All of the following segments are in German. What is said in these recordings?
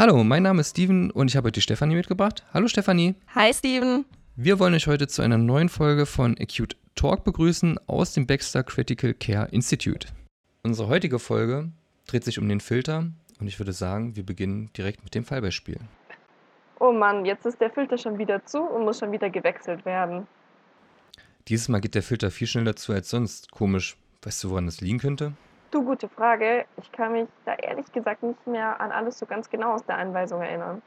Hallo, mein Name ist Steven und ich habe heute die Stefanie mitgebracht. Hallo Stefanie. Hi Steven. Wir wollen euch heute zu einer neuen Folge von Acute Talk begrüßen aus dem Baxter Critical Care Institute. Unsere heutige Folge dreht sich um den Filter und ich würde sagen, wir beginnen direkt mit dem Fallbeispiel. Oh Mann, jetzt ist der Filter schon wieder zu und muss schon wieder gewechselt werden. Dieses Mal geht der Filter viel schneller zu als sonst. Komisch. Weißt du, woran das liegen könnte? Du, gute Frage. Ich kann mich da ehrlich gesagt nicht mehr an alles so ganz genau aus der Anweisung erinnern.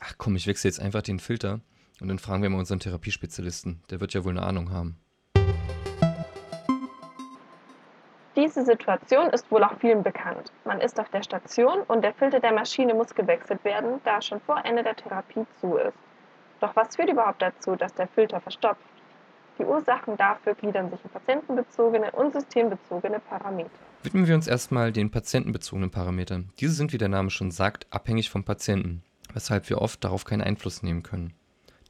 Ach komm, ich wechsle jetzt einfach den Filter und dann fragen wir mal unseren Therapiespezialisten. Der wird ja wohl eine Ahnung haben. Diese Situation ist wohl auch vielen bekannt. Man ist auf der Station und der Filter der Maschine muss gewechselt werden, da er schon vor Ende der Therapie zu ist. Doch was führt überhaupt dazu, dass der Filter verstopft? Die Ursachen dafür gliedern sich in patientenbezogene und systembezogene Parameter. Widmen wir uns erstmal den patientenbezogenen Parametern. Diese sind, wie der Name schon sagt, abhängig vom Patienten, weshalb wir oft darauf keinen Einfluss nehmen können.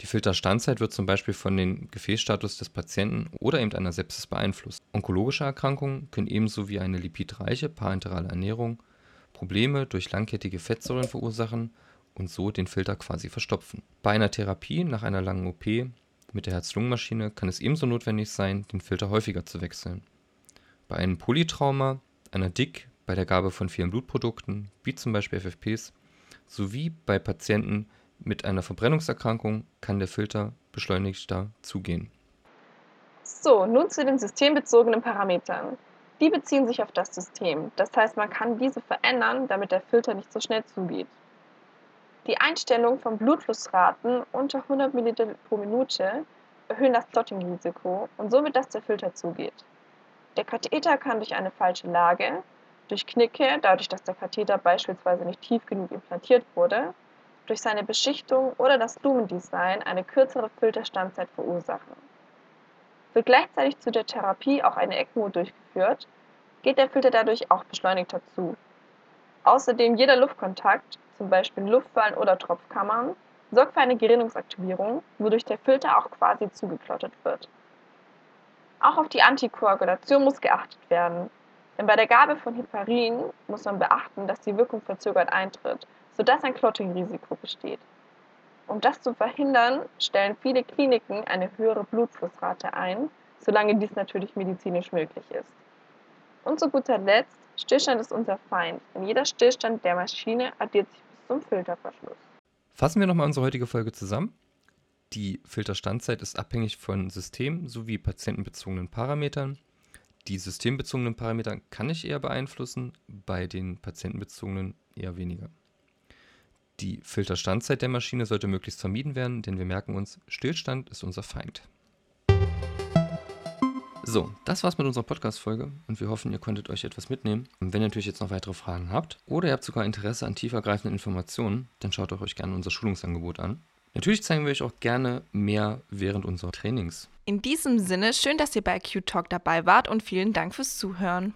Die Filterstandzeit wird zum Beispiel von dem Gefäßstatus des Patienten oder eben einer Sepsis beeinflusst. Onkologische Erkrankungen können ebenso wie eine lipidreiche parenterale Ernährung Probleme durch langkettige Fettsäuren verursachen und so den Filter quasi verstopfen. Bei einer Therapie nach einer langen OP mit der Herz-Lungen-Maschine kann es ebenso notwendig sein, den Filter häufiger zu wechseln. Bei einem Polytrauma, einer Dick, bei der Gabe von vielen Blutprodukten, wie zum Beispiel FFPs, sowie bei Patienten mit einer Verbrennungserkrankung kann der Filter beschleunigter zugehen. So, nun zu den systembezogenen Parametern. Die beziehen sich auf das System. Das heißt, man kann diese verändern, damit der Filter nicht so schnell zugeht. Die Einstellung von Blutflussraten unter 100 ml pro Minute erhöhen das Clotting-Risiko und somit, dass der Filter zugeht. Der Katheter kann durch eine falsche Lage, durch Knicke, dadurch, dass der Katheter beispielsweise nicht tief genug implantiert wurde, durch seine Beschichtung oder das Lumendesign eine kürzere Filterstandzeit verursachen. Wird gleichzeitig zu der Therapie auch eine ECMO durchgeführt, geht der Filter dadurch auch beschleunigter zu. Außerdem jeder Luftkontakt zum Beispiel Luftballen oder Tropfkammern, sorgt für eine Gerinnungsaktivierung, wodurch der Filter auch quasi zugeklottet wird. Auch auf die Antikoagulation muss geachtet werden, denn bei der Gabe von Heparin muss man beachten, dass die Wirkung verzögert eintritt, sodass ein Clotting-Risiko besteht. Um das zu verhindern, stellen viele Kliniken eine höhere Blutflussrate ein, solange dies natürlich medizinisch möglich ist. Und zu guter Letzt, Stillstand ist unser Feind, denn jeder Stillstand der Maschine addiert sich bis zum Filterverschluss. Fassen wir nochmal unsere heutige Folge zusammen. Die Filterstandzeit ist abhängig von System- sowie patientenbezogenen Parametern. Die systembezogenen Parameter kann ich eher beeinflussen, bei den patientenbezogenen eher weniger. Die Filterstandzeit der Maschine sollte möglichst vermieden werden, denn wir merken uns, Stillstand ist unser Feind. So, das war's mit unserer Podcast-Folge und wir hoffen, ihr konntet euch etwas mitnehmen. Und wenn ihr natürlich jetzt noch weitere Fragen habt oder ihr habt sogar Interesse an tiefergreifenden Informationen, dann schaut euch gerne unser Schulungsangebot an. Natürlich zeigen wir euch auch gerne mehr während unserer Trainings. In diesem Sinne, schön, dass ihr bei Q Talk dabei wart und vielen Dank fürs Zuhören.